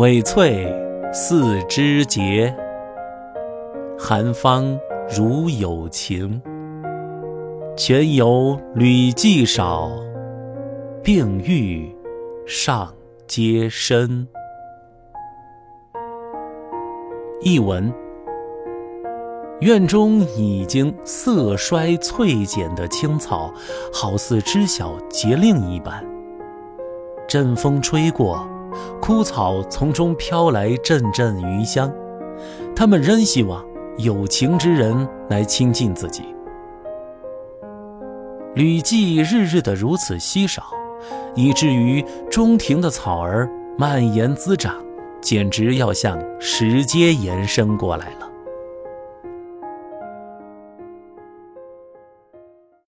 苇翠四枝节，寒芳如有情。泉有旅迹少，病愈上皆深。译文：院中已经色衰翠减的青草，好似知晓节令一般。阵风吹过，枯草从中飘来阵阵余香。他们仍希望有情之人来亲近自己。旅迹日日的如此稀少，以至于中庭的草儿蔓延滋长。简直要向石阶延伸过来了。